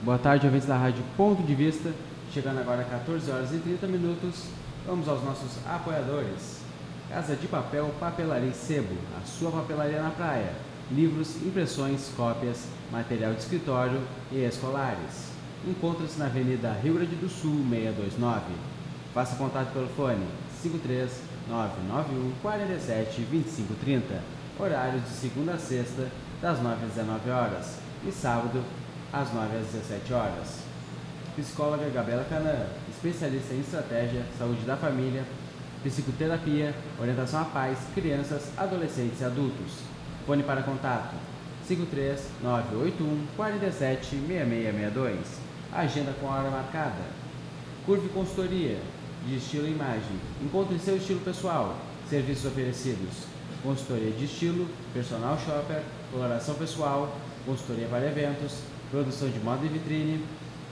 Boa tarde, ouvintes da Rádio Ponto de Vista. Chegando agora a 14 horas e 30 minutos, vamos aos nossos apoiadores. Casa de Papel Papelaria Sebo, a sua papelaria na praia. Livros, impressões, cópias, material de escritório e escolares. Encontra-se na Avenida Rio Grande do Sul, 629. Faça contato pelo fone 53991 47 2530. Horários de segunda a sexta, das 9 às 19 horas e sábado, às 9 às 17 horas. Psicóloga Gabriela Canã, especialista em estratégia, saúde da família, psicoterapia, orientação a pais, crianças, adolescentes e adultos. Fone para contato 53 981 47 6662. Agenda com hora marcada. Curve Consultoria, de estilo e imagem. Encontre seu estilo pessoal. Serviços oferecidos: consultoria de estilo, personal shopper, coloração pessoal, consultoria para eventos, produção de moda e vitrine,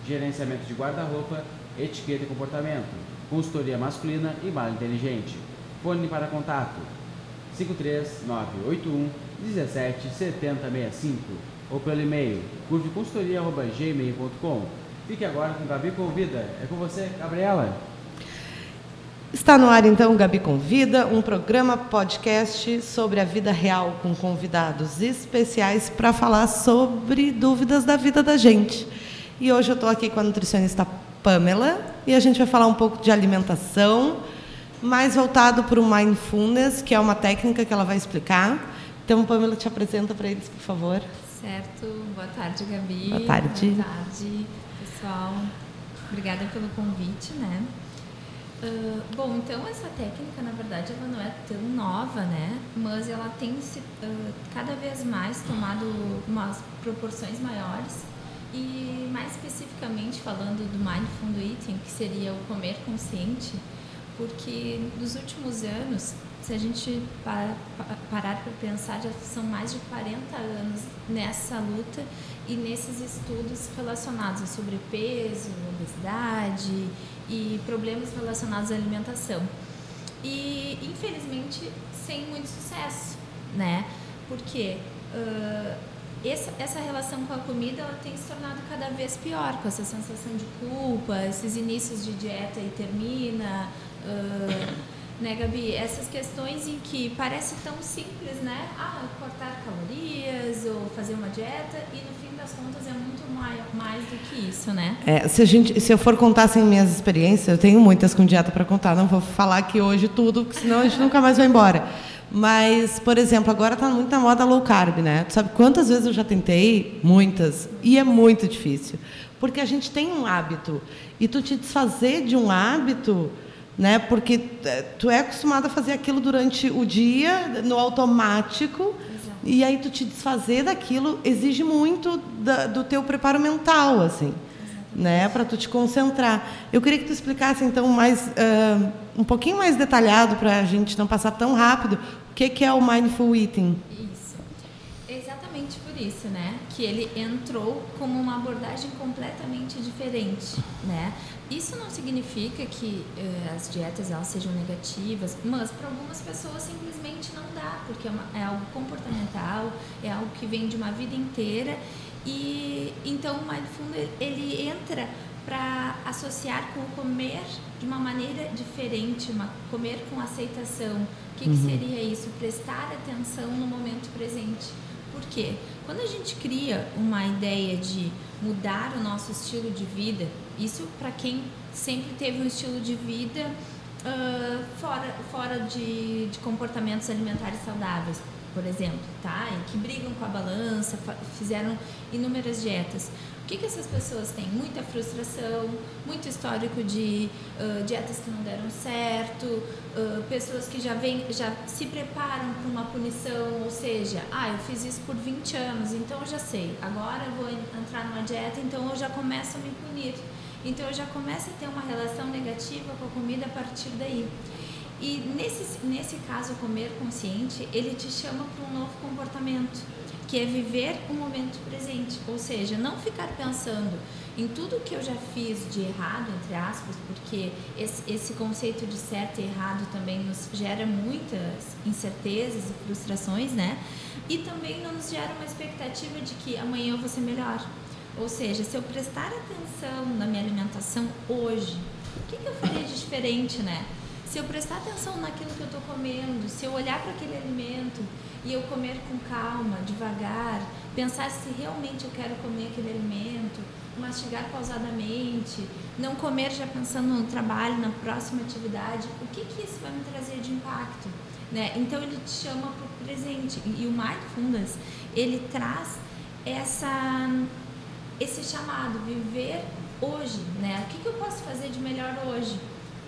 gerenciamento de guarda-roupa, etiqueta e comportamento, consultoria masculina e mala inteligente. Fone para contato 53981 17 7065 ou pelo e-mail curveconsultoria.gmail.com. Fique agora com Gabi Convida. É com você, Gabriela. Está no ar então Gabi Convida, um programa podcast sobre a vida real com convidados especiais para falar sobre dúvidas da vida da gente. E hoje eu estou aqui com a nutricionista Pamela e a gente vai falar um pouco de alimentação, mais voltado para o mindfulness, que é uma técnica que ela vai explicar. Então, Pamela, te apresenta para eles, por favor. Certo. Boa tarde, Gabi. Boa tarde. Boa tarde, pessoal. Obrigada pelo convite, né? Uh, bom, então essa técnica, na verdade, ela não é tão nova, né? Mas ela tem se, uh, cada vez mais tomado umas proporções maiores e mais especificamente falando do mindful eating, que seria o comer consciente, porque nos últimos anos, se a gente parar para pensar, já são mais de 40 anos nessa luta e nesses estudos relacionados a sobrepeso, obesidade e problemas relacionados à alimentação. E, infelizmente, sem muito sucesso, né? Porque uh, essa, essa relação com a comida ela tem se tornado cada vez pior, com essa sensação de culpa, esses inícios de dieta e termina. Uh, né, Gabi? Essas questões em que parece tão simples, né? Ah, cortar calorias ou fazer uma dieta e no fim das contas é muito mais, mais do que isso, né? É, se, a gente, se eu for contar assim, minhas experiências, eu tenho muitas com dieta para contar, não vou falar aqui hoje tudo, porque senão a gente nunca mais vai embora. Mas, por exemplo, agora está muito na moda low carb, né? Tu sabe quantas vezes eu já tentei? Muitas. E é muito difícil. Porque a gente tem um hábito. E tu te desfazer de um hábito né? Porque é, tu é acostumado a fazer aquilo durante o dia no automático Exato. e aí tu te desfazer daquilo exige muito da, do teu preparo mental, assim, né? Para tu te concentrar. Eu queria que tu explicasse então mais uh, um pouquinho mais detalhado para a gente não passar tão rápido o que que é o mindful eating. Isso, exatamente por isso, né? Que ele entrou como uma abordagem completamente diferente, né? Isso não significa que uh, as dietas elas sejam negativas, mas para algumas pessoas simplesmente não dá, porque é, uma, é, algo comportamental, é algo que vem de uma vida inteira e então o mindfulness ele entra para associar com o comer de uma maneira diferente, uma, comer com aceitação. O que, uhum. que seria isso? Prestar atenção no momento presente. Por quê? Quando a gente cria uma ideia de mudar o nosso estilo de vida, isso para quem sempre teve um estilo de vida uh, fora, fora de, de comportamentos alimentares saudáveis, por exemplo, tá? Que brigam com a balança, fizeram inúmeras dietas. O que, que essas pessoas têm? Muita frustração, muito histórico de uh, dietas que não deram certo, uh, pessoas que já, vem, já se preparam para uma punição, ou seja, ah, eu fiz isso por 20 anos, então eu já sei, agora eu vou entrar numa dieta, então eu já começo a me punir. Então eu já começo a ter uma relação negativa com a comida a partir daí. E nesse, nesse caso, comer consciente, ele te chama para um novo comportamento, que é viver o momento presente. Ou seja, não ficar pensando em tudo que eu já fiz de errado, entre aspas, porque esse, esse conceito de certo e errado também nos gera muitas incertezas e frustrações, né? E também não nos gera uma expectativa de que amanhã eu vou ser melhor. Ou seja, se eu prestar atenção na minha alimentação hoje, o que, que eu faria de diferente, né? Se eu prestar atenção naquilo que eu estou comendo, se eu olhar para aquele alimento e eu comer com calma, devagar, pensar se realmente eu quero comer aquele alimento, mastigar pausadamente, não comer já pensando no trabalho, na próxima atividade, o que, que isso vai me trazer de impacto? Né? Então ele te chama para o presente e o Mindfulness ele traz essa esse chamado viver hoje, né? O que, que eu posso fazer de melhor hoje?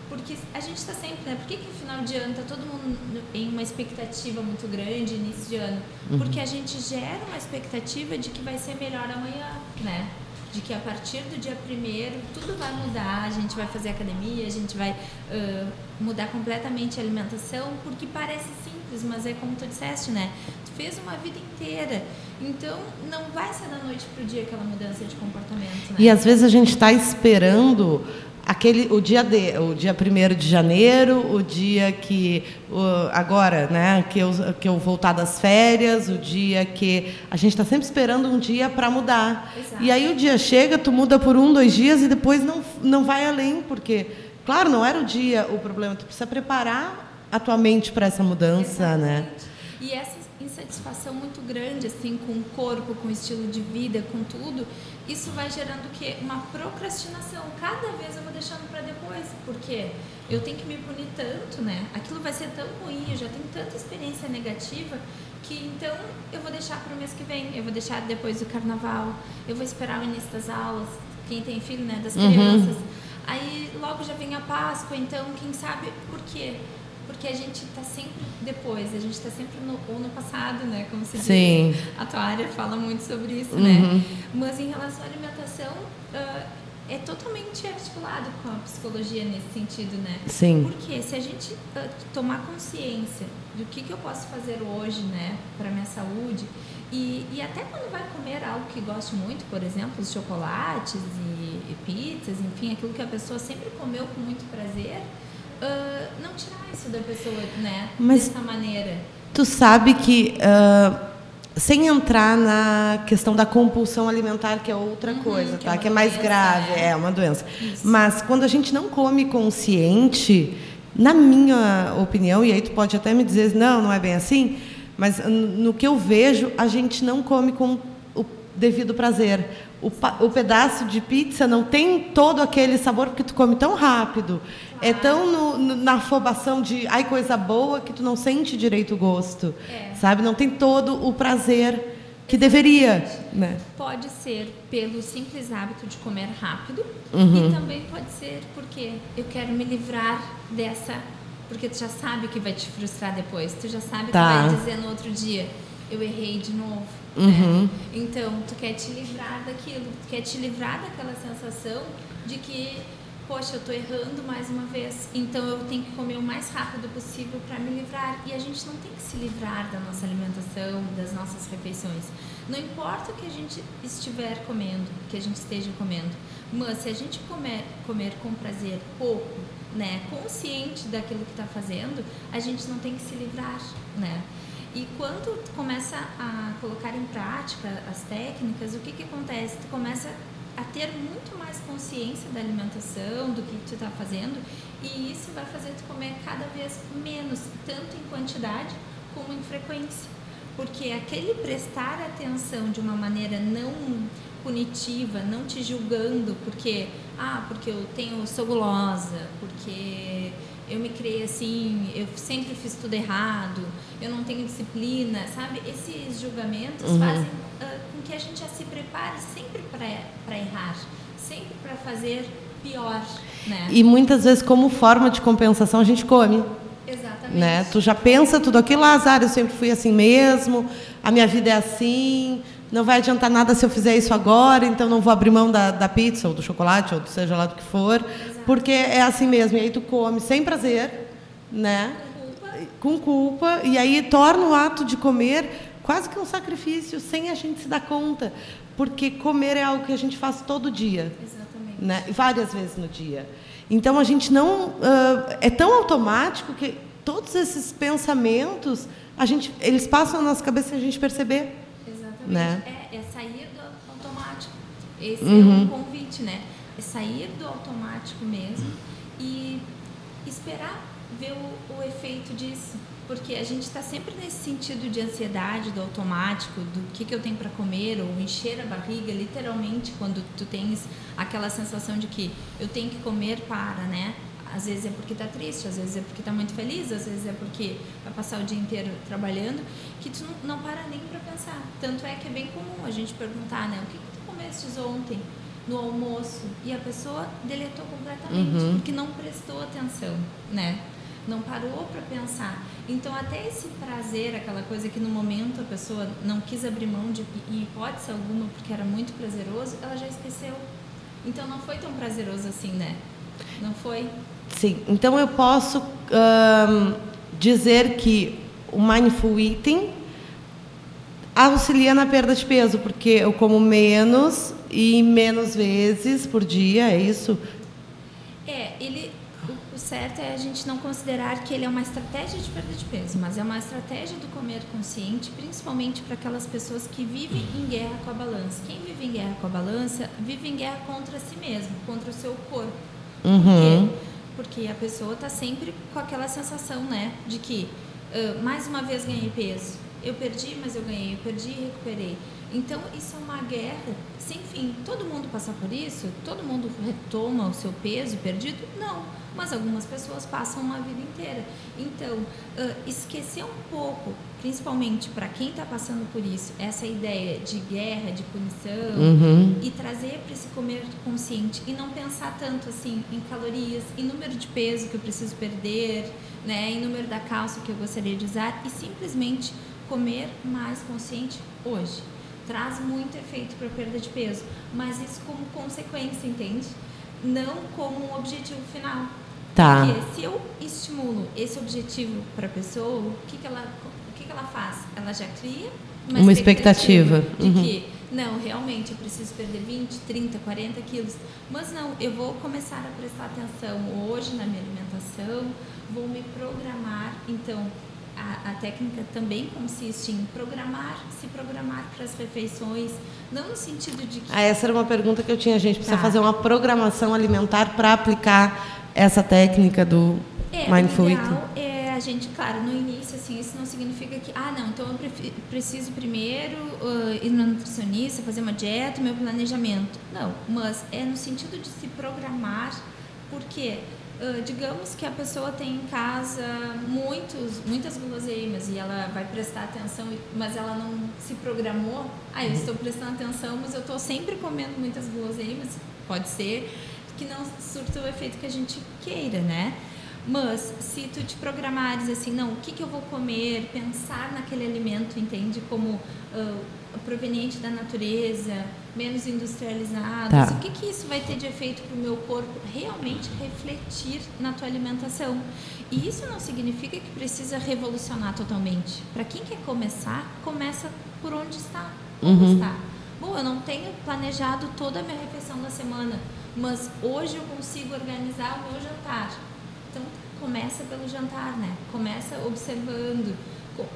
Porque a gente está sempre, né? Por que, que final de ano está todo mundo em uma expectativa muito grande, início de ano? Uhum. Porque a gente gera uma expectativa de que vai ser melhor amanhã, né? De que a partir do dia primeiro tudo vai mudar, a gente vai fazer academia, a gente vai uh, mudar completamente a alimentação, porque parece simples, mas é como tu disseste, né? Tu fez uma vida inteira. Então, não vai ser da noite para o dia aquela mudança de comportamento. Né? E às vezes a gente está esperando aquele o dia de o dia primeiro de janeiro o dia que o, agora né que eu que eu voltar das férias o dia que a gente está sempre esperando um dia para mudar Exato. e aí o dia chega tu muda por um dois dias e depois não não vai além porque claro não era o dia o problema tu precisa preparar a tua mente para essa mudança né? Exatamente. né e essa insatisfação muito grande assim com o corpo com o estilo de vida com tudo isso vai gerando o quê? Uma procrastinação. Cada vez eu vou deixando para depois, porque eu tenho que me punir tanto, né? Aquilo vai ser tão ruim, eu já tenho tanta experiência negativa que então eu vou deixar para o mês que vem, eu vou deixar depois do carnaval, eu vou esperar o início das aulas, quem tem filho, né, das uhum. crianças. Aí logo já vem a Páscoa, então quem sabe por quê? Porque a gente está sempre depois, a gente está sempre no, ou no passado, né? Como se Sim. diz. A tua área fala muito sobre isso, né? uhum. né? Mas em relação à alimentação, uh, é totalmente articulado com a psicologia nesse sentido, né? Sim. Porque se a gente uh, tomar consciência do que, que eu posso fazer hoje, né, para minha saúde, e, e até quando vai comer algo que gosto muito, por exemplo, os chocolates e, e pizzas, enfim, aquilo que a pessoa sempre comeu com muito prazer, uh, não tirar isso da pessoa, né? Mas dessa maneira. Tu sabe que uh, sem entrar na questão da compulsão alimentar, que é outra uhum, coisa, que é tá? É que é mais doença, grave, é, é uma doença. Isso. Mas quando a gente não come consciente, na minha opinião, e aí tu pode até me dizer, não, não é bem assim, mas no que eu vejo, a gente não come com o devido prazer. O, o pedaço de pizza não tem todo aquele sabor porque tu come tão rápido é tão no, no, na afobação de ai coisa boa que tu não sente direito o gosto, é. sabe? Não tem todo o prazer que deveria, né? Pode ser pelo simples hábito de comer rápido uhum. e também pode ser porque eu quero me livrar dessa, porque tu já sabe que vai te frustrar depois, tu já sabe tá. que vai dizer no outro dia eu errei de novo. Uhum. Né? Então, tu quer te livrar daquilo, tu quer te livrar daquela sensação de que poxa, eu estou errando mais uma vez, então eu tenho que comer o mais rápido possível para me livrar. E a gente não tem que se livrar da nossa alimentação, das nossas refeições. Não importa o que a gente estiver comendo, que a gente esteja comendo, mas se a gente comer, comer com prazer pouco, né, consciente daquilo que está fazendo, a gente não tem que se livrar, né? E quando começa a colocar em prática as técnicas, o que que acontece? Tu começa a ter muito mais consciência da alimentação, do que tu está fazendo, e isso vai fazer tu comer cada vez menos, tanto em quantidade como em frequência. Porque aquele prestar atenção de uma maneira não punitiva, não te julgando, porque ah, porque eu tenho sou gulosa, porque eu me criei assim, eu sempre fiz tudo errado, eu não tenho disciplina, sabe? Esses julgamentos uhum. fazem uh, com que a gente já se prepare sempre para errar, sempre para fazer pior, né? E muitas vezes como forma de compensação a gente come. Exatamente. Né? Tu já pensa tudo aquilo, ah, azar, eu sempre fui assim mesmo, a minha vida é assim, não vai adiantar nada se eu fizer isso agora, então não vou abrir mão da, da pizza ou do chocolate, ou seja lá do que for. Porque é assim mesmo. E aí tu come sem prazer, né? Com culpa. Com culpa, e aí torna o ato de comer quase que um sacrifício, sem a gente se dar conta. Porque comer é algo que a gente faz todo dia. Exatamente. Né? Várias vezes no dia. Então a gente não. Uh, é tão automático que todos esses pensamentos, a gente, eles passam na nossa cabeça sem a gente perceber. Né? É, é sair do automático. Esse uhum. é um convite, né? Sair do automático mesmo e esperar ver o, o efeito disso. Porque a gente está sempre nesse sentido de ansiedade, do automático, do que, que eu tenho para comer, ou encher a barriga, literalmente, quando tu tens aquela sensação de que eu tenho que comer para, né? Às vezes é porque está triste, às vezes é porque está muito feliz, às vezes é porque vai passar o dia inteiro trabalhando, que tu não, não para nem para pensar. Tanto é que é bem comum a gente perguntar, né? O que, que tu comestes ontem no almoço? E a pessoa deletou completamente, uhum. porque não prestou atenção, né? Não parou para pensar. Então, até esse prazer, aquela coisa que no momento a pessoa não quis abrir mão de hipótese alguma porque era muito prazeroso, ela já esqueceu. Então, não foi tão prazeroso assim, né? Não foi? Sim, então eu posso dizer que o mindful eating auxilia na perda de peso, porque eu como menos e menos vezes por dia, é isso? É, ele o certo é a gente não considerar que ele é uma estratégia de perda de peso, mas é uma estratégia do comer consciente, principalmente para aquelas pessoas que vivem em guerra com a balança. Quem vive em guerra com a balança, vive em guerra contra si mesmo, contra o seu corpo. Uhum. Por quê? Porque a pessoa está sempre com aquela sensação, né, de que uh, mais uma vez ganhei peso. Eu perdi, mas eu ganhei. Eu perdi e recuperei. Então, isso é uma guerra sem fim. Todo mundo passa por isso? Todo mundo retoma o seu peso perdido? Não. Mas algumas pessoas passam uma vida inteira. Então, uh, esquecer um pouco, principalmente para quem está passando por isso, essa ideia de guerra, de punição, uhum. e trazer para esse comer consciente e não pensar tanto assim em calorias, em número de peso que eu preciso perder, né, em número da calça que eu gostaria de usar, e simplesmente comer mais consciente hoje traz muito efeito para perda de peso, mas isso como consequência, entende? Não como um objetivo final. Tá. Porque se eu estimulo esse objetivo para a pessoa, o que, que, ela, o que, que ela faz? Ela já cria uma, uma expectativa, expectativa de uhum. que, não, realmente eu preciso perder 20, 30, 40 quilos. Mas não, eu vou começar a prestar atenção hoje na minha alimentação, vou me programar. Então, a, a, técnica também consiste em programar, se programar para as refeições, não no sentido de que... Ah, essa era uma pergunta que eu tinha. A gente precisa tá. fazer uma programação alimentar para aplicar essa técnica do é, Mindful o ideal é a gente, claro, no início, assim, isso não significa que, ah, não, então eu preciso primeiro uh, ir no nutricionista, fazer uma dieta, meu planejamento. Não, mas é no sentido de se programar, porque Uh, digamos que a pessoa tem em casa muitos, muitas guloseimas e ela vai prestar atenção, mas ela não se programou. Ah, eu estou prestando atenção, mas eu estou sempre comendo muitas guloseimas. Pode ser que não surta o efeito que a gente queira, né? Mas se tu te programares assim, não, o que, que eu vou comer, pensar naquele alimento, entende? Como uh, proveniente da natureza, menos industrializados. Tá. O que, que isso vai ter de efeito para o meu corpo? Realmente refletir na tua alimentação. E isso não significa que precisa revolucionar totalmente. Para quem quer começar, começa por onde está. Como uhum. está. Bom, eu não tenho planejado toda a minha refeição da semana, mas hoje eu consigo organizar o meu jantar. Começa pelo jantar, né? Começa observando.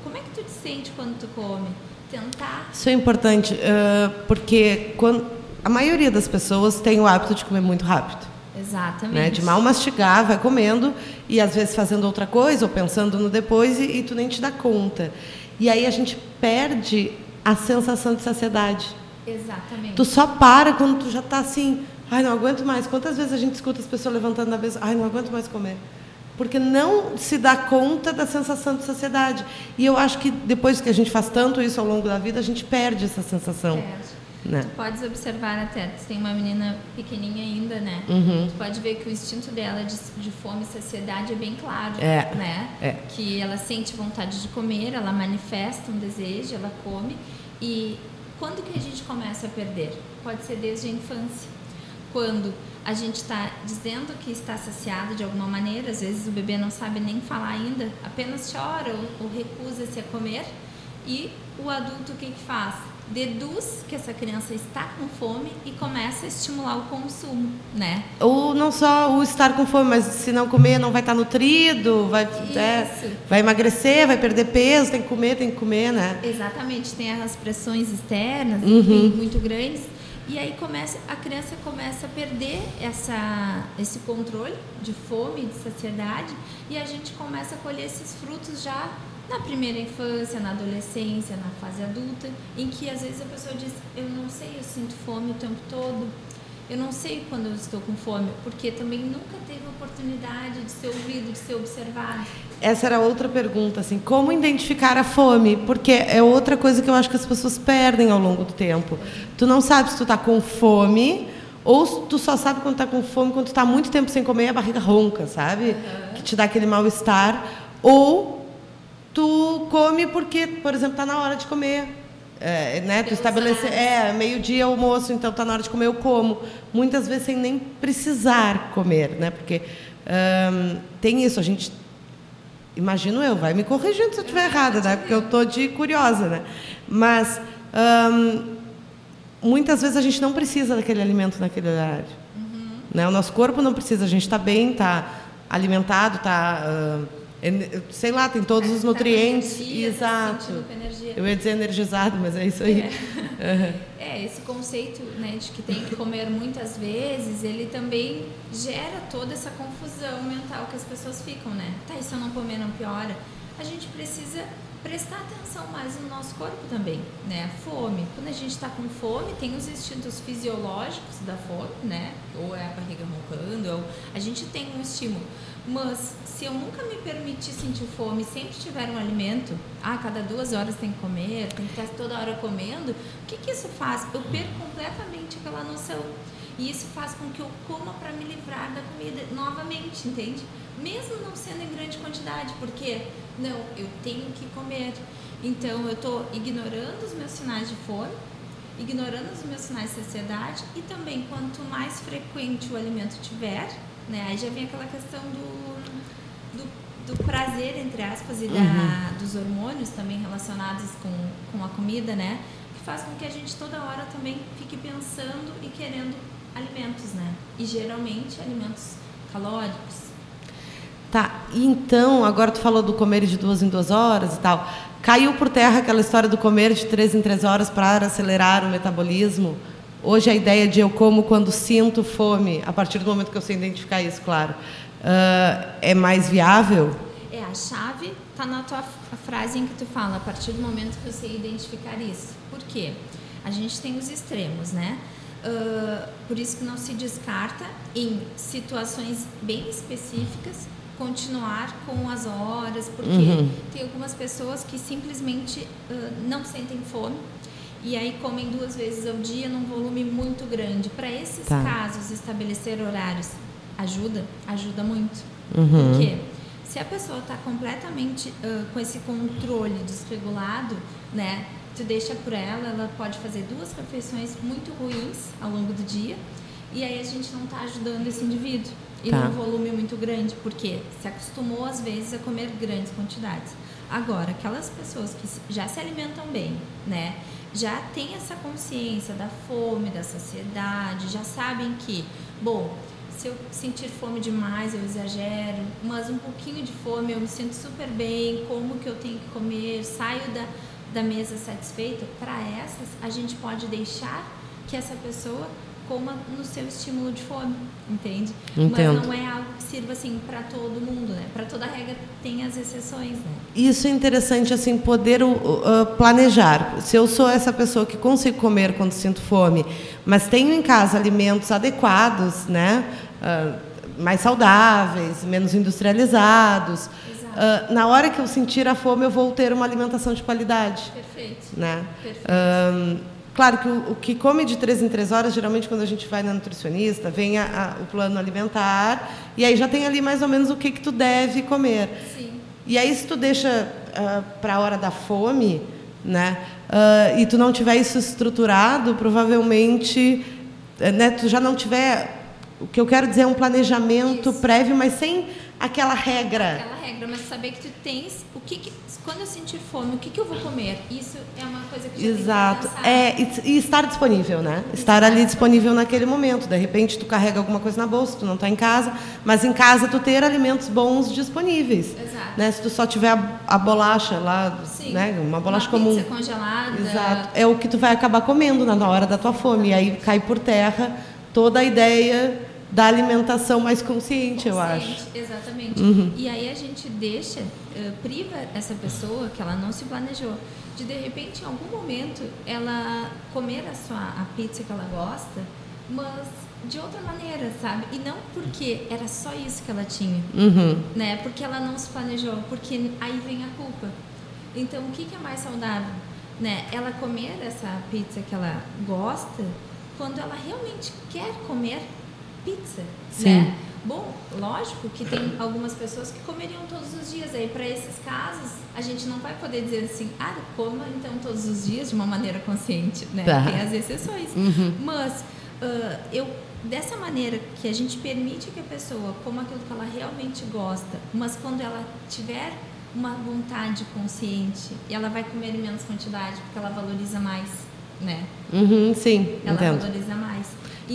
Como é que tu te sente quando tu come? tentar. Isso é importante, uh, porque quando, a maioria das pessoas tem o hábito de comer muito rápido. Exatamente. Né? De mal mastigar, vai comendo e às vezes fazendo outra coisa ou pensando no depois e, e tu nem te dá conta. E aí a gente perde a sensação de saciedade. Exatamente. Tu só para quando tu já está assim, ai, não aguento mais. Quantas vezes a gente escuta as pessoas levantando da mesa, ai, não aguento mais comer porque não se dá conta da sensação de saciedade. E eu acho que depois que a gente faz tanto isso ao longo da vida, a gente perde essa sensação. Perde. Né? Tu podes observar até, tu tem uma menina pequenininha ainda, né? Uhum. Tu pode ver que o instinto dela de, de fome e saciedade é bem claro, é. né? É. Que ela sente vontade de comer, ela manifesta um desejo, ela come. E quando que a gente começa a perder? Pode ser desde a infância. Quando a gente está dizendo que está saciado de alguma maneira, às vezes o bebê não sabe nem falar ainda, apenas chora ou, ou recusa-se a comer, e o adulto o que, que faz? Deduz que essa criança está com fome e começa a estimular o consumo, né? Ou não só o estar com fome, mas se não comer não vai estar nutrido, vai, é, vai emagrecer, vai perder peso, tem que comer, tem que comer, né? Exatamente, tem as pressões externas, uhum. muito grandes, E aí começa, a criança começa a perder essa, esse controle de fome, de saciedade, e a gente começa a colher esses frutos já na primeira infância, na adolescência, na fase adulta, em que às vezes a pessoa diz: Eu não sei, eu sinto fome o tempo todo, eu não sei quando eu estou com fome, porque também nunca teve oportunidade de ser ouvido, de ser observado. Essa era outra pergunta, assim, como identificar a fome? Porque é outra coisa que eu acho que as pessoas perdem ao longo do tempo. Tu não sabe se tu está com fome ou tu só sabe quando está com fome quando tu está muito tempo sem comer e a barriga ronca, sabe? Uhum. Que te dá aquele mal-estar. Ou tu come porque, por exemplo, está na hora de comer. É, né? Tu estabelece, é, meio-dia almoço, então está na hora de comer, eu como. Muitas vezes sem nem precisar comer, né? Porque hum, tem isso, a gente imagino eu, vai me corrigindo se eu estiver errada, né? Porque eu estou de curiosa, né? Mas hum, muitas vezes a gente não precisa daquele alimento naquele horário. Uhum. Né? O nosso corpo não precisa, a gente está bem, está alimentado, está. Uh, sei lá, tem todos os nutrientes. Tá energia, Exato. Eu ia dizer energizado, mas é isso aí. É, é esse conceito né, de que tem que comer muitas vezes, ele também gera toda essa confusão mental que as pessoas ficam, né? Tá, e se eu não comer não piora? A gente precisa prestar atenção mais no nosso corpo também, né? Fome. Quando a gente está com fome, tem os instintos fisiológicos da fome, né? Ou é a barriga roncando, ou a gente tem um estímulo. Mas se eu nunca me permitir sentir fome, sempre tiver um alimento, ah, cada duas horas tem que comer, tem que estar toda hora comendo, o que, que isso faz? Eu perco completamente aquela noção. E isso faz com que eu coma para me livrar da comida novamente, entende? Mesmo não sendo em grande quantidade, porque não, eu tenho que comer. Então eu estou ignorando os meus sinais de fome, ignorando os meus sinais de saciedade e também quanto mais frequente o alimento tiver, né? Aí já vem aquela questão do, do, do prazer, entre aspas, e da, uhum. dos hormônios também relacionados com, com a comida, né? Que faz com que a gente toda hora também fique pensando e querendo alimentos, né? E geralmente alimentos calóricos. Tá, então, agora tu falou do comer de duas em duas horas e tal. Caiu por terra aquela história do comer de três em três horas para acelerar o metabolismo? Hoje a ideia de eu como quando sinto fome, a partir do momento que eu sei identificar isso, claro, uh, é mais viável? É, a chave está na tua frase em que tu fala, a partir do momento que eu sei identificar isso. Por quê? A gente tem os extremos, né? Uh, por isso que não se descarta em situações bem específicas continuar com as horas, porque uhum. tem algumas pessoas que simplesmente uh, não sentem fome e aí comem duas vezes ao dia num volume muito grande. Para esses tá. casos, estabelecer horários ajuda? Ajuda muito. Uhum. Por quê? Se a pessoa está completamente uh, com esse controle desregulado, né? Tu deixa por ela, ela pode fazer duas refeições muito ruins ao longo do dia e aí a gente não está ajudando esse indivíduo. E tá. num volume muito grande, porque se acostumou às vezes a comer grandes quantidades. Agora, aquelas pessoas que já se alimentam bem, né? Já têm essa consciência da fome, da saciedade, já sabem que, bom, se eu sentir fome demais, eu exagero, mas um pouquinho de fome eu me sinto super bem, como que eu tenho que comer, saio da, da mesa satisfeita. Para essas, a gente pode deixar que essa pessoa coma no seu estímulo de fome, entende? Entendo. Mas não é algo que sirva assim para todo mundo, né? Para toda regra tem as exceções, né? Isso é interessante assim poder uh, planejar. Se eu sou essa pessoa que consigo comer quando sinto fome, mas tenho em casa alimentos adequados, né? Uh, mais saudáveis, menos industrializados. Uh, na hora que eu sentir a fome, eu vou ter uma alimentação de qualidade. Perfeito. Né? Perfeito. Uh, Claro que o, o, que come de três em três horas, geralmente quando a gente vai na nutricionista, vem a, a, o plano alimentar e aí já tem ali mais ou menos o que, que tu deve comer. Sim. E aí se tu deixa uh, ah, para a hora da fome, né, uh, e tu não tiver isso estruturado, provavelmente, né, tu já não tiver, o que eu quero dizer é um planejamento isso. prévio, mas sem aquela regra. Aquela regra, mas saber que tu tens o que, que quando eu sentir fome, o que, que eu vou comer? Isso é uma coisa que Exato. É, e, e estar disponível, né? Estar ali disponível naquele momento. De repente tu carrega alguma coisa na bolsa, tu não está em casa, mas em casa tu ter alimentos bons disponíveis. Exato. Né? Se tu só tiver a, a bolacha lá, Sim. né? Uma bolacha uma comum. Congelada. Exato. É o que tu vai acabar comendo na hora da tua fome. E aí cai por terra toda a ideia da alimentação mais consciente, eu Consciente, acho. Exatamente. Uhum. E aí a gente deixa, eh, priva essa pessoa que ela não se planejou, de de repente, em algum momento, ela comer a sua a pizza que ela gosta, mas de outra maneira, sabe? E não porque era só isso que ela tinha, Uhum. né? Porque ela não se planejou, porque aí vem a culpa. Então, o que, que é mais saudável? Né? Ela comer essa pizza que ela gosta quando ela realmente quer comer pizza, Sim. né? Bom, lógico que tem algumas pessoas que comeriam todos os dias. Aí, para esses casos, a gente não vai poder dizer assim, ah, coma então todos os dias de uma maneira consciente, né? Tá. Tem as exceções. Uhum. Mas ah, eu dessa maneira que a gente permite que a pessoa coma aquilo que ela realmente gosta, mas quando ela tiver uma vontade consciente, ela vai comer em menos quantidade porque ela valoriza mais, né? Uhum, sim, Ela entendo. valoriza mais.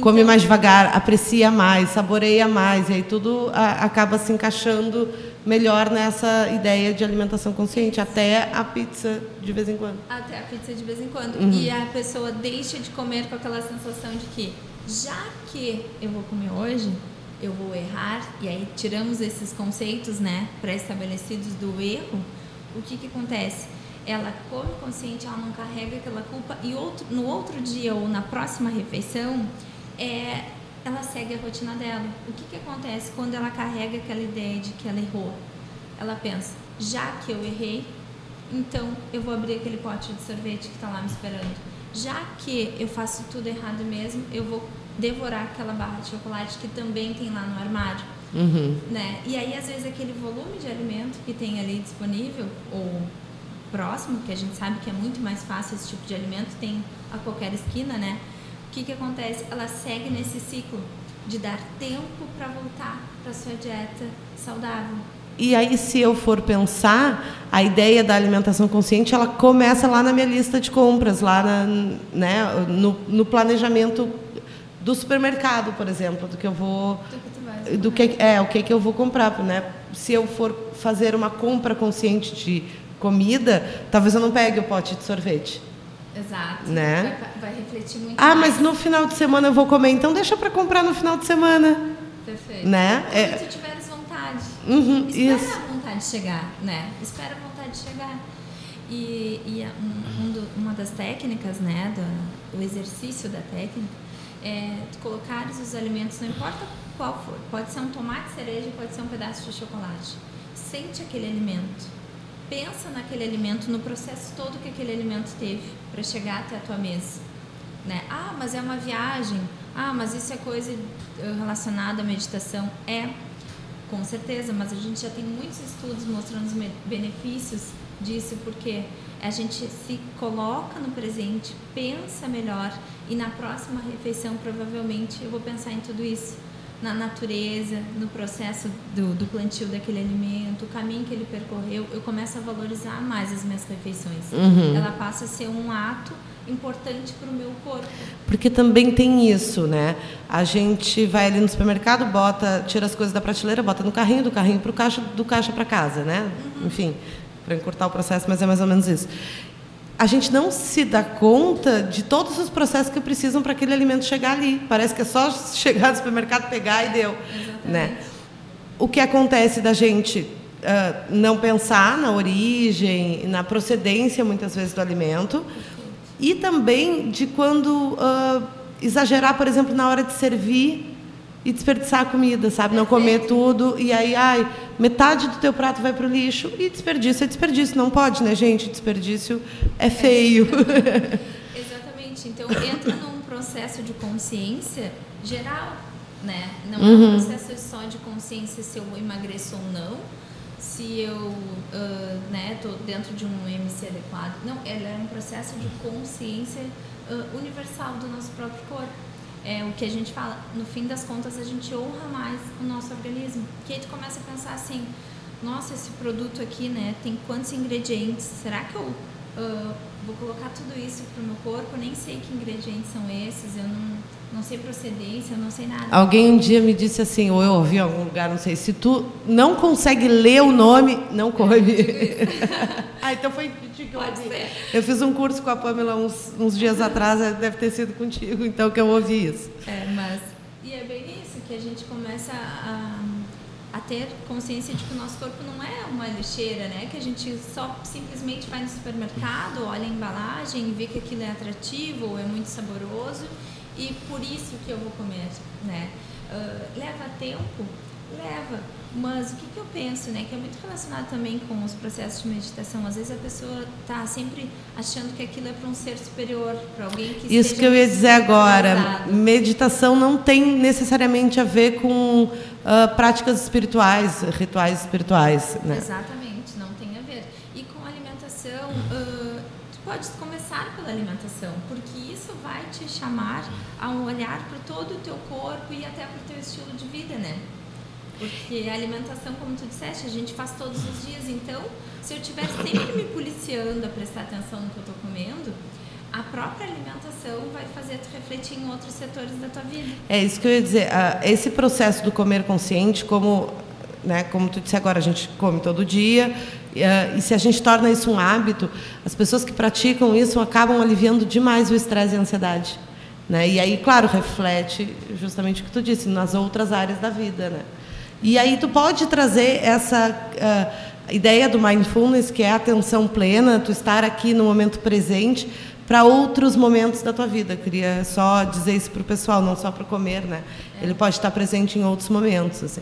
Come Então, mais devagar, aprecia mais, saboreia mais, e aí tudo a- acaba se encaixando melhor nessa ideia de alimentação consciente, até a pizza de vez em quando. Até a pizza de vez em quando. Uhum. E a pessoa deixa de comer com aquela sensação de que, já que eu vou comer hoje, eu vou errar, e aí tiramos esses conceitos né, pré-estabelecidos do erro, o que, que acontece? Ela come consciente, ela não carrega aquela culpa, e outro, no outro dia ou na próxima refeição, é, ela segue a rotina dela. O que, que acontece quando ela carrega aquela ideia de que ela errou? Ela pensa, já que eu errei, então eu vou abrir aquele pote de sorvete que está lá me esperando. Já que eu faço tudo errado mesmo, eu vou devorar aquela barra de chocolate que também tem lá no armário, Uhum. né? E aí às vezes aquele volume de alimento que tem ali disponível ou próximo, que a gente sabe que é muito mais fácil esse tipo de alimento, tem a qualquer esquina, né? O que que acontece? Ela segue nesse ciclo de dar tempo para voltar para sua dieta saudável. E aí, se eu for pensar, a ideia da alimentação consciente, ela começa lá na minha lista de compras, lá na, né, no, no planejamento do supermercado, por exemplo, do que eu vou que do que é o que que eu vou comprar, né? Se eu for fazer uma compra consciente de comida, talvez eu não pegue o pote de sorvete. Exato. Né? Vai, vai refletir muito Ah, mais. mas no final de semana eu vou comer, então deixa para comprar no final de semana, Perfeito. né? É, tu tiveres vontade. uhum, Espera isso. a vontade chegar, né? Espera a vontade chegar. E, e a- um- um do- uma das técnicas, né, do, o exercício da técnica, é tu colocares os alimentos, não importa qual for, pode ser um tomate cereja, pode ser um pedaço de chocolate. Sente aquele alimento. Pensa naquele alimento, no processo todo que aquele alimento teve para chegar até a tua mesa. Né? Ah, mas é uma viagem. Ah, mas isso é coisa eh, relacionada à meditação. É, com certeza, mas a gente já tem muitos estudos mostrando os benefícios disso, porque a gente se coloca no presente, pensa melhor e na próxima refeição provavelmente eu vou pensar em tudo isso. Na natureza, no processo do, do plantio daquele alimento, o caminho que ele percorreu, eu começo a valorizar mais as minhas refeições. Uhum. Ela passa a ser um ato importante para o meu corpo. Porque também tem isso, né? A gente vai ali no supermercado, bota, tira as coisas da prateleira, bota no carrinho, do carrinho para o caixa, do caixa para casa, né? Enfim, para encurtar o processo, mas é mais ou menos isso. A gente não se dá conta de todos os processos que precisam para aquele alimento chegar ali. Parece que é só chegar no supermercado, pegar e deu, né? O que acontece da gente ah, não pensar na origem, na procedência muitas vezes do alimento e também de quando ah, exagerar, por exemplo, na hora de servir e desperdiçar a comida, sabe? Não comer tudo e aí, ai, metade do teu prato vai para o lixo e desperdício é desperdício. Não pode, né, gente? Desperdício é feio. Exatamente. Então entra num processo de consciência geral, né? Não é Uhum. um processo só de consciência se eu emagreço ou não, se eu ah, né, tô dentro de um MC adequado. Não, ela é um processo de consciência ah, universal do nosso próprio corpo. É o que a gente fala, no fim das contas a gente honra mais o nosso organismo. Que aí tu começa a pensar assim, nossa, esse produto aqui, né, tem quantos ingredientes? Será que eu uh, vou colocar tudo isso pro meu corpo? Nem sei que ingredientes são esses, eu não, não sei procedência, eu não sei nada. Alguém um dia me disse assim, ou eu ouvi em algum lugar, não sei, se tu não consegue ler o nome, não come. ah, então foi contigo Pode ser. Eu fiz um curso com a Pamela uns, uns dias atrás, deve ter sido contigo, então que eu ouvi isso. É, mas. E é bem isso, que a gente começa a ter consciência de que o nosso corpo não é uma lixeira, né? Que a gente só simplesmente vai no supermercado, olha a embalagem e vê que aquilo é atrativo ou é muito saboroso e por isso que eu vou comer, né? Ah, leva tempo? Leva. Mas o que, que eu penso, né? Que é muito relacionado também com os processos de meditação. Às vezes a pessoa está sempre achando que aquilo é para um ser superior, para alguém que Isso que eu ia dizer agora. Meditação não tem necessariamente a ver com ah, práticas espirituais, rituais espirituais. Né? Exatamente, não tem a ver. E com alimentação, ah, tu pode começar pela alimentação, porque isso vai te chamar a um olhar para todo o teu corpo e até para o teu estilo de vida, né? Porque a alimentação, como tu disseste, a gente faz todos os dias. Então, se eu estiver sempre me policiando a prestar atenção no que eu estou comendo, a própria alimentação vai fazer tu refletir em outros setores da tua vida. É isso que eu ia dizer. Esse processo do comer consciente, como, né, como tu disse agora, a gente come todo dia. ah, E se a gente torna isso um hábito, as pessoas que praticam isso acabam aliviando demais o estresse e a ansiedade. Né? E aí, claro, reflete justamente o que tu disse, nas outras áreas da vida. Né? E aí tu pode trazer essa ah, ideia do mindfulness, que é a atenção plena, tu estar aqui no momento presente, para outros momentos da tua vida. Eu queria só dizer isso para o pessoal, não só para comer, né? Ele pode estar presente em outros momentos, assim.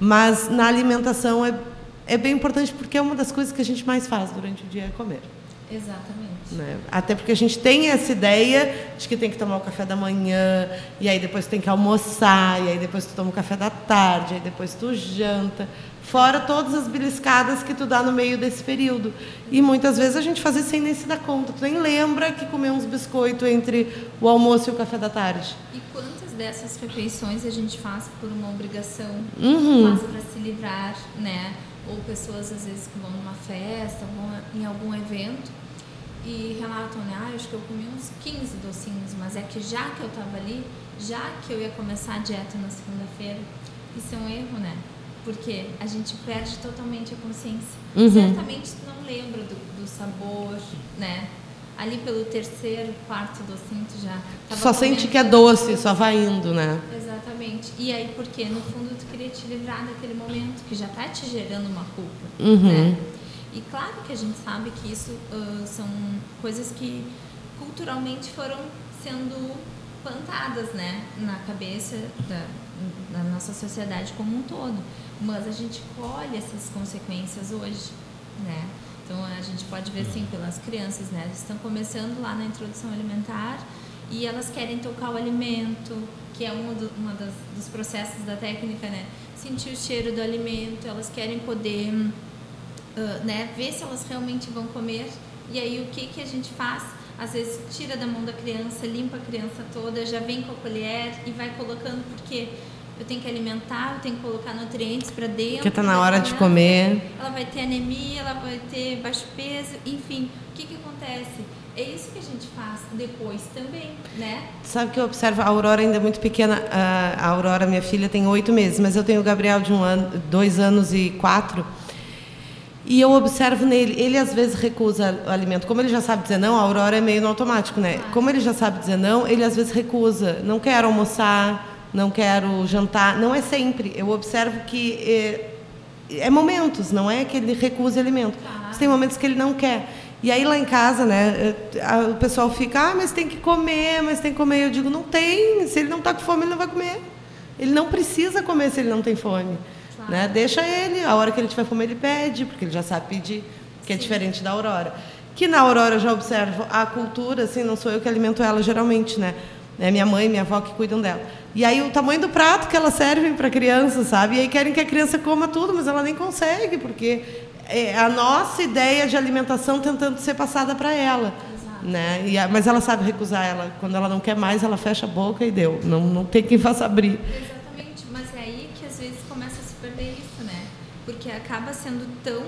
Mas na alimentação é, é bem importante porque é uma das coisas que a gente mais faz durante o dia é comer. Exatamente. Né? Até porque a gente tem essa ideia de que tem que tomar o café da manhã, e aí depois tem que almoçar, e aí depois tu toma o café da tarde, aí depois tu janta. Fora todas as beliscadas que tu dá no meio desse período. E muitas vezes a gente faz isso sem nem se dar conta. Tu nem lembra que comeu uns biscoitos entre o almoço e o café da tarde. E quantas dessas refeições a gente faz por uma obrigação? Uhum. Faz para se livrar, né? Ou pessoas às vezes que vão numa festa, vão em algum evento e relatam, né? Ah, acho que eu comi uns 15 docinhos, mas é que já que eu estava ali, já que eu ia começar a dieta na segunda-feira, isso é um erro, né? Porque a gente perde totalmente a consciência. Uhum. Certamente tu não lembra do, do sabor, né? Ali pelo terceiro, quarto docinho, tu já Só sente que é doce, só vai indo, né? Exatamente. E aí, porque no fundo tu queria te livrar daquele momento que já tá te gerando uma culpa. Uhum. Né? E claro que a gente sabe que isso ah, são coisas que culturalmente foram sendo plantadas né, na cabeça da, da nossa sociedade como um todo. Mas a gente colhe essas consequências hoje. Né? Então a gente pode ver assim pelas crianças, né? Elas estão começando lá na introdução alimentar e elas querem tocar o alimento, que é um do, uma das, dos processos da técnica, né? Sentir o cheiro do alimento, elas querem poder ah, né, ver se elas realmente vão comer. E aí o que, que a gente faz? Às vezes tira da mão da criança, limpa a criança toda, já vem com a colher e vai colocando, porque eu tenho que alimentar, eu tenho que colocar nutrientes para dentro. Porque tá na hora de comer. Ela vai ter anemia, ela vai ter baixo peso, enfim. O que, que acontece? É isso que a gente faz depois também, né? Sabe que eu observo, a Aurora ainda é muito pequena. A Aurora, minha filha, tem oito meses, mas eu tenho o Gabriel de um ano, dois anos e quatro. E eu observo nele, ele às vezes recusa alimento. Como ele já sabe dizer não, a Aurora é meio no automático, né? Como ele já sabe dizer não, ele às vezes recusa. Não quero almoçar, não quero jantar. Não é sempre. Eu observo que é, é momentos, não é que ele recusa alimento. Mas tem momentos que ele não quer. E aí lá em casa, né, a- o pessoal fica, ah, mas tem que comer, mas tem que comer. Eu digo, não tem. Se ele não está com fome, ele não vai comer. Ele não precisa comer se ele não tem fome. Né? Deixa ele, a hora que ele tiver fome, ele pede, porque ele já sabe pedir, que é diferente da Aurora. Que na Aurora eu já observo a cultura, assim, não sou eu que alimento ela geralmente, né? É minha mãe minha avó que cuidam dela. E aí o tamanho do prato que elas servem para a criança, sabe? E aí querem que a criança coma tudo, mas ela nem consegue, porque é a nossa ideia de alimentação tentando ser passada para ela. Exato. Né? E, mas ela sabe recusar. Ela, quando ela não quer mais, ela fecha a boca e deu. Não, não tem quem faça abrir. Mas é aí que às vezes começa a se perder isso, né? Porque acaba sendo tão.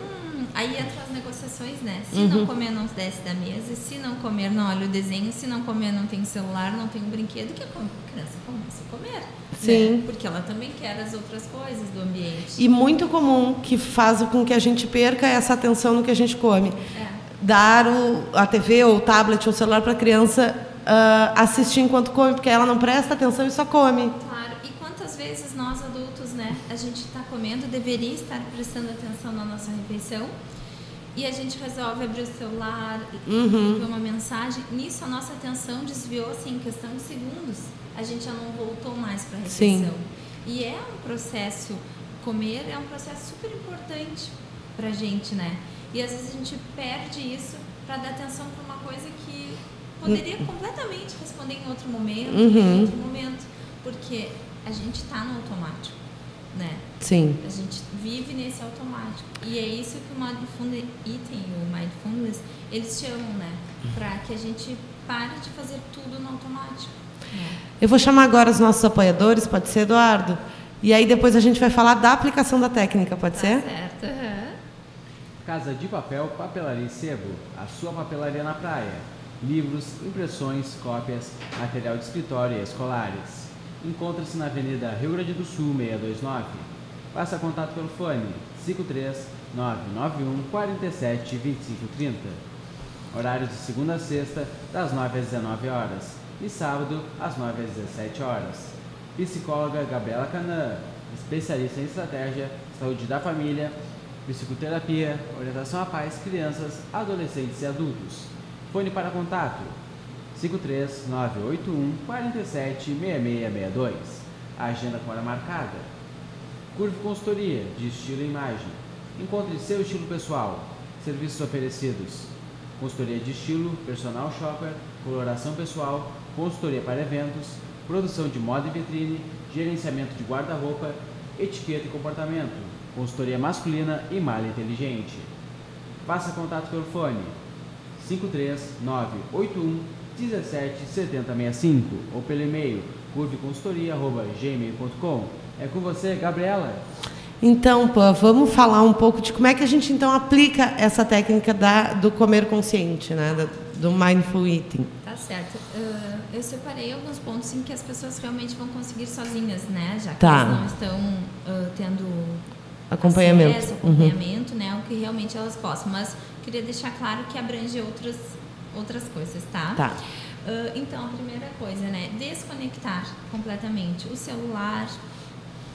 Aí entra as negociações, né? Se uhum. não comer, não desce da mesa. Se não comer, não olha o desenho. Se não comer, não tem celular, não tem um brinquedo. que a criança começa a comer. Sim. Né? Porque ela também quer as outras coisas do ambiente. E muito comum que faz com que a gente perca essa atenção no que a gente come. É. Dar o, a TV ou o tablet ou o celular para a criança uh, assistir enquanto come, porque ela não presta atenção e só come. Claro. E quantas vezes nós adultos, né, a gente está comendo, deveria estar prestando atenção na nossa refeição e a gente resolve abrir o celular, uhum. ver uma mensagem. Nisso a nossa atenção desviou assim, em questão de segundos a gente já não voltou mais para a refeição. Sim. E é um processo, comer é um processo super importante para a gente, né? E às vezes a gente perde isso para dar atenção para uma coisa que poderia uhum. completamente responder em outro momento, uhum. em outro momento, porque a gente está no automático, né? Sim. A gente vive nesse automático. E é isso que o Mindfulness Eating, o Mindfulness, eles chamam, né? Para que a gente pare de fazer tudo no automático. Eu vou chamar agora os nossos apoiadores, pode ser, Eduardo? E aí depois a gente vai falar da aplicação da técnica, pode tá ser? Certo. Uhum. Casa de Papel, Papelaria e Sebo, a sua papelaria na praia. Livros, impressões, cópias, material de escritório e escolares. Encontra-se na Avenida Rio Grande do Sul, 629. Faça contato pelo fone 53 991 47 25 30. Horário de segunda a sexta, das 9 às 19 horas e sábado, às 9 às 17 horas. Psicóloga Gabriela Canã, especialista em estratégia, saúde da família, psicoterapia, orientação a pais, crianças, adolescentes e adultos. Fone para contato 53981 47 6662. Agenda com hora marcada. Curve Consultoria de Estilo e Imagem. Encontre seu estilo pessoal. Serviços oferecidos: consultoria de estilo, personal shopper, coloração pessoal, consultoria para eventos, produção de moda e vitrine, gerenciamento de guarda-roupa, etiqueta e comportamento, consultoria masculina e malha inteligente. Faça contato pelo fone 53981 177065 ou pelo e-mail curveconsultoria.gmail.com. É com você, Gabriela. Então, pô, vamos falar um pouco de como é que a gente então aplica essa técnica da, do comer consciente, né, do mindful eating. Tá certo. Uh, eu separei alguns pontos em que as pessoas realmente vão conseguir sozinhas, né, já que tá. elas não estão uh, tendo acompanhamento, acesso, acompanhamento, uhum. né, o que realmente elas possam. Mas queria deixar claro que abrange outras outras coisas, tá? Tá. Uh, então, a primeira coisa, né, desconectar completamente o celular,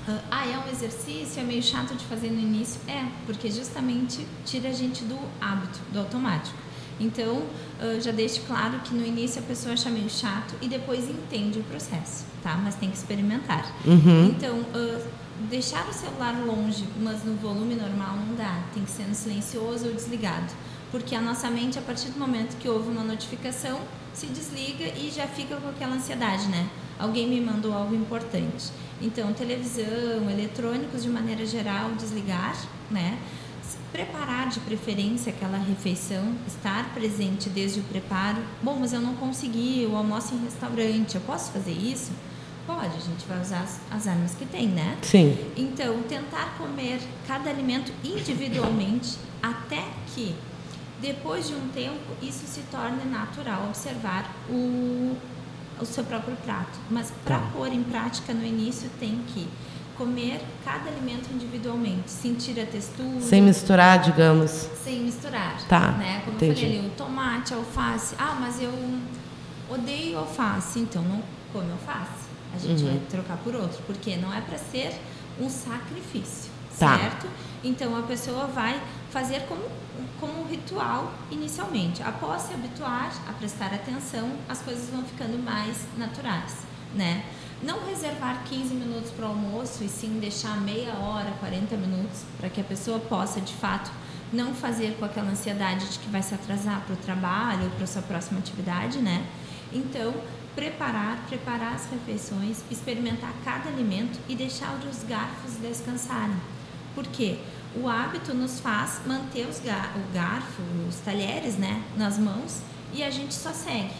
Uh, ah, é um exercício, é meio chato de fazer no início? É, porque justamente tira a gente do hábito, do automático. Então, uh, já deixe claro que no início a pessoa acha meio chato e depois entende o processo, tá? Mas tem que experimentar. Uhum. Então, deixar o celular longe, mas no volume normal não dá. Tem que ser no silencioso ou desligado. Porque a nossa mente, a partir do momento que houve uma notificação, se desliga e já fica com aquela ansiedade, né? Alguém me mandou algo importante. Então, televisão, eletrônicos de maneira geral, desligar, né? Preparar de preferência aquela refeição, estar presente desde o preparo. Bom, mas eu não consegui, eu almoço em restaurante, eu posso fazer isso? Pode, a gente vai usar as, as armas que tem, né? Sim. Então, tentar comer cada alimento individualmente até que, depois de um tempo, isso se torne natural observar o, o seu próprio prato. Mas para tá. pôr em prática no início tem que comer cada alimento individualmente, sentir a textura. Sem misturar, digamos. Sem misturar. Tá. Né? Como entendi. eu falei ali, o tomate, a alface. Ah, mas eu odeio alface, então não come alface. A gente uhum. vai trocar por outro, porque não é para ser um sacrifício, tá. certo? Então a pessoa vai fazer como, como um ritual inicialmente. Após se habituar a prestar atenção, as coisas vão ficando mais naturais, né? Não reservar 15 minutos para o almoço e sim deixar meia hora, 40 minutos, para que a pessoa possa de fato não fazer com aquela ansiedade de que vai se atrasar para o trabalho ou para a sua próxima atividade, né? Então, preparar, preparar as refeições, experimentar cada alimento e deixar os garfos descansarem. Por quê? O hábito nos faz manter os gar o garfo, os talheres, né, nas mãos e a gente só segue.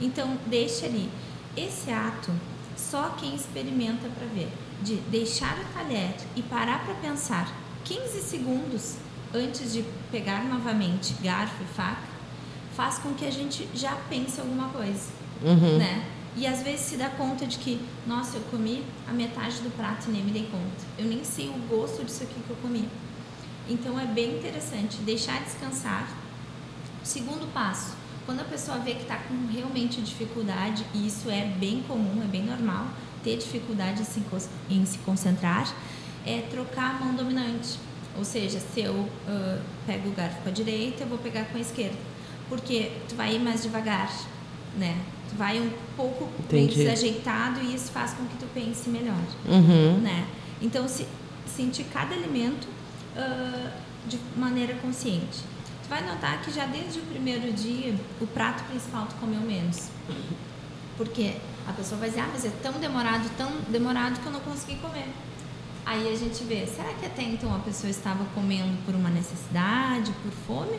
Então, deixa ali. Esse ato, só quem experimenta para ver, de deixar o talher e parar para pensar 15 segundos antes de pegar novamente garfo e faca, faz com que a gente já pense alguma coisa, uhum. né? E às vezes se dá conta de que, nossa, eu comi a metade do prato e nem me dei conta. Eu nem sei o gosto disso aqui que eu comi. Então é bem interessante deixar descansar. Segundo passo, quando a pessoa vê que está com realmente dificuldade, e isso é bem comum, é bem normal, ter dificuldade em se concentrar, é trocar a mão dominante. Ou seja, se eu uh, pego o garfo com a direita, eu vou pegar com a esquerda. Porque tu vai ir mais devagar, né? Tu vai um pouco Entendi. desajeitado e isso faz com que tu pense melhor, uhum. né? Então, se, sentir cada alimento uh, de maneira consciente. Tu vai notar que já desde o primeiro dia, o prato principal tu comeu menos. Porque a pessoa vai dizer, ah, mas é tão demorado, tão demorado que eu não consegui comer. Aí a gente vê, será que até então a pessoa estava comendo por uma necessidade, por fome?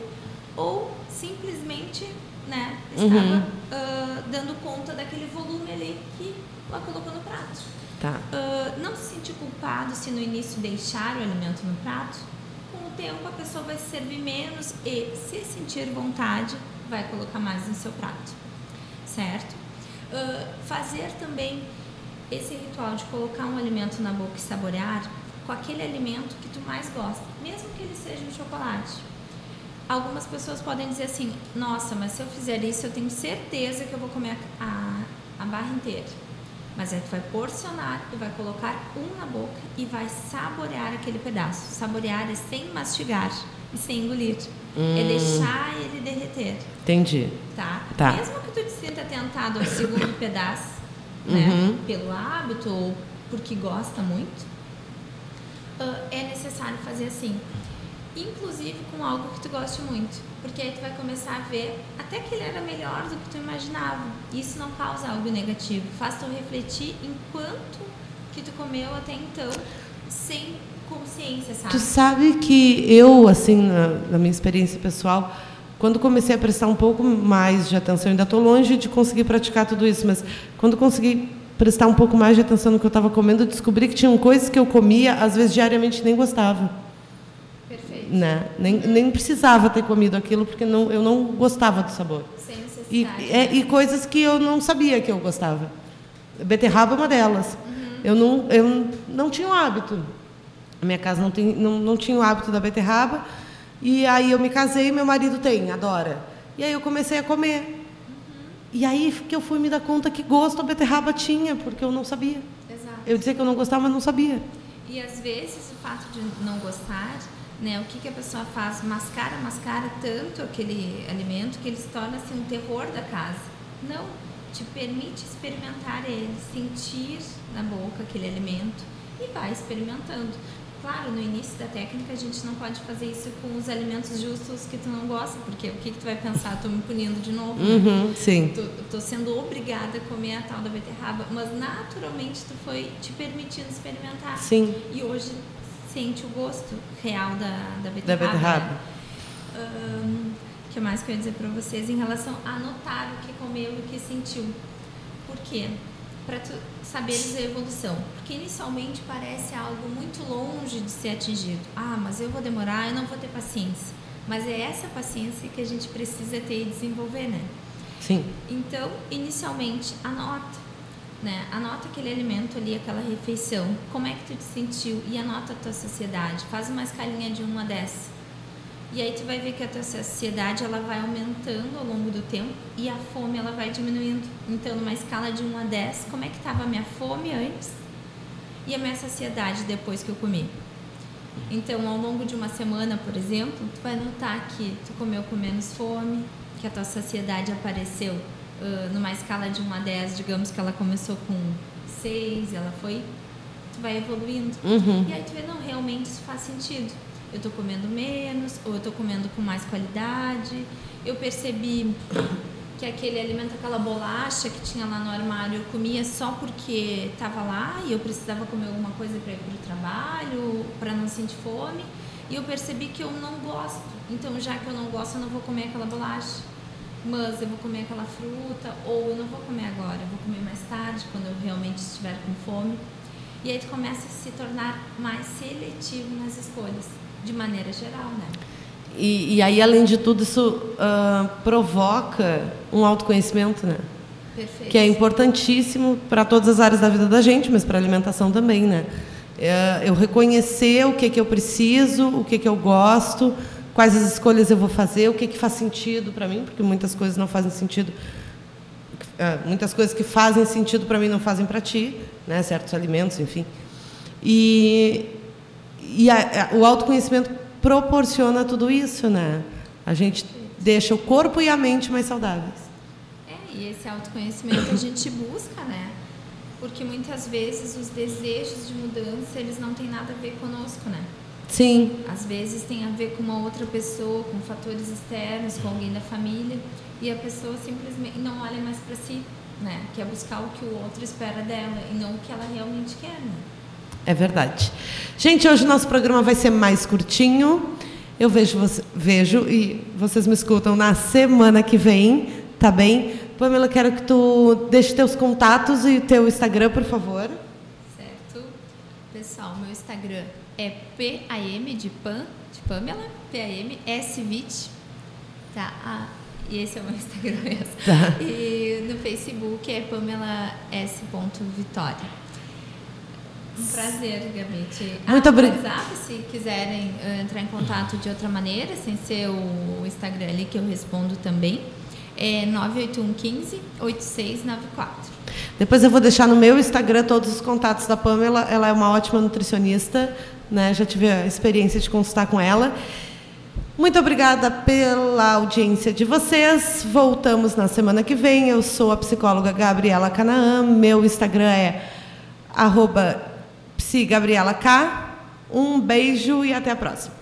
Ou simplesmente né, estava uhum. uh, dando conta daquele volume ali que ela colocou no prato? Tá. Uh, não se sentir culpado se no início deixar o alimento no prato. Com o tempo a pessoa vai se servir menos e, se sentir vontade, vai colocar mais no seu prato. Certo? Uh, fazer também esse ritual de colocar um alimento na boca e saborear com aquele alimento que tu mais gosta, mesmo que ele seja um chocolate. Algumas pessoas podem dizer assim: nossa, mas se eu fizer isso, eu tenho certeza que eu vou comer a, a, barra inteira. Mas aí tu vai porcionar e vai colocar um na boca e vai saborear aquele pedaço. Saborear é sem mastigar e sem engolir. É hum. É deixar ele derreter. Entendi. Tá? tá? Mesmo que tu te sinta tentado ao segundo pedaço, né? Uhum. Pelo hábito ou porque gosta muito, uh, é necessário fazer assim. Inclusive com algo que tu goste muito. Porque aí tu vai começar a ver até que ele era melhor do que tu imaginava. Isso não causa algo negativo. Faz tu refletir enquanto que tu comeu até então, sem consciência, sabe? Tu sabe que eu, assim, na, na minha experiência pessoal, quando comecei a prestar um pouco mais de atenção, ainda estou longe de conseguir praticar tudo isso, mas quando consegui prestar um pouco mais de atenção no que eu estava comendo, descobri que tinham coisas que eu comia, às vezes diariamente nem gostava. Né? Nem, nem precisava ter comido aquilo, porque não, eu não gostava do sabor. E, é, e coisas que eu não sabia que eu gostava. Beterraba é uma delas. Uhum. Eu, não, eu não tinha o hábito. A minha casa não, tem, não, não tinha o hábito da beterraba. E aí eu me casei meu marido tem, adora. E aí eu comecei a comer. Uhum. E aí que eu fui me dar conta que gosto a beterraba tinha, porque eu não sabia. Exato. Eu dizia que eu não gostava, mas não sabia. E às vezes o fato de não gostar, né, o que, que a pessoa faz? Mascara, mascara tanto aquele alimento que ele se torna assim, um terror da casa. Não, te permite experimentar ele, sentir na boca aquele alimento e vai experimentando. Claro, no início da técnica a gente não pode fazer isso com os alimentos justos que tu não gosta, porque o que, que tu vai pensar? Estou me punindo de novo. Né? Uhum, sim. Estou sendo obrigada a comer a tal da beterraba, mas naturalmente tu foi te permitindo experimentar. Sim. E hoje sente o gosto real da, da beterraba. Da beterraba. O que mais que eu ia dizer para vocês em relação a notar o que comeu e o que sentiu? Por quê? Para saberes a evolução. Porque inicialmente parece algo muito longe de ser atingido. Ah, mas eu vou demorar, eu não vou ter paciência. Mas é essa paciência que a gente precisa ter e desenvolver, né? Sim. Então, inicialmente, anota. Né? Anota aquele alimento ali, aquela refeição. Como é que tu te sentiu? E anota a tua sociedade. Faz uma escalinha de 1 a 10 e aí tu vai ver que a tua saciedade ela vai aumentando ao longo do tempo e a fome ela vai diminuindo. Então, numa escala de 1 a 10, como é que estava a minha fome antes e a minha saciedade depois que eu comi? Então, ao longo de uma semana, por exemplo, tu vai notar que tu comeu com menos fome, que a tua saciedade apareceu uh, numa escala de 1 a 10, digamos que ela começou com 6, ela foi, tu vai evoluindo. Uhum. E aí tu vê, não, realmente isso faz sentido eu estou comendo menos ou eu estou comendo com mais qualidade. Eu percebi que aquele alimento, aquela bolacha que tinha lá no armário, eu comia só porque estava lá e eu precisava comer alguma coisa para ir para o trabalho, para não sentir fome. E eu percebi que eu não gosto. Então, já que eu não gosto, eu não vou comer aquela bolacha. Mas eu vou comer aquela fruta, ou eu não vou comer agora, eu vou comer mais tarde, quando eu realmente estiver com fome. E aí tu começa a se tornar mais seletivo nas escolhas, de maneira geral, né? E, e aí, além de tudo, isso uh, provoca um autoconhecimento, né? Perfeito. Que é importantíssimo para todas as áreas da vida da gente, mas para a alimentação também, né? É, eu reconhecer o que, que eu preciso, o que, que eu gosto, quais as escolhas eu vou fazer, o que, que faz sentido para mim, porque muitas coisas não fazem sentido. É, muitas coisas que fazem sentido para mim não fazem para ti, né? certos alimentos, enfim. E, e a, a, o autoconhecimento proporciona tudo isso, né? A gente deixa o corpo e a mente mais saudáveis. É, e esse autoconhecimento a gente busca, né? Porque muitas vezes os desejos de mudança, eles não têm nada a ver conosco, né? Sim. Às vezes tem a ver com uma outra pessoa, com fatores externos, com alguém da família, e a pessoa simplesmente não olha mais para si, né? Quer buscar o que o outro espera dela e não o que ela realmente quer, né? É verdade. Gente, hoje o nosso programa vai ser mais curtinho. Eu vejo, vejo e vocês me escutam na semana que vem, tá bem? Pamela, quero que tu deixe teus contatos e teu Instagram, por favor. Certo. Pessoal, meu Instagram é PAM de Pan, de Pamela, PAM S20. Tá? Ah, e esse é o meu Instagram mesmo. Tá. E no Facebook é Pamela S. Vitória. Um prazer, Gabi. Muito obrigada. Se quiserem uh, entrar em contato de outra maneira, sem ser o Instagram ali, que eu respondo também, é 98115 8694. Depois eu vou deixar no meu Instagram todos os contatos da Pamela. Ela é uma ótima nutricionista, né? Já tive a experiência de consultar com ela. Muito obrigada pela audiência de vocês. Voltamos na semana que vem. Eu sou a psicóloga Gabriela Canaã. Meu Instagram é arroba Gabriela K. Um beijo e até a próxima.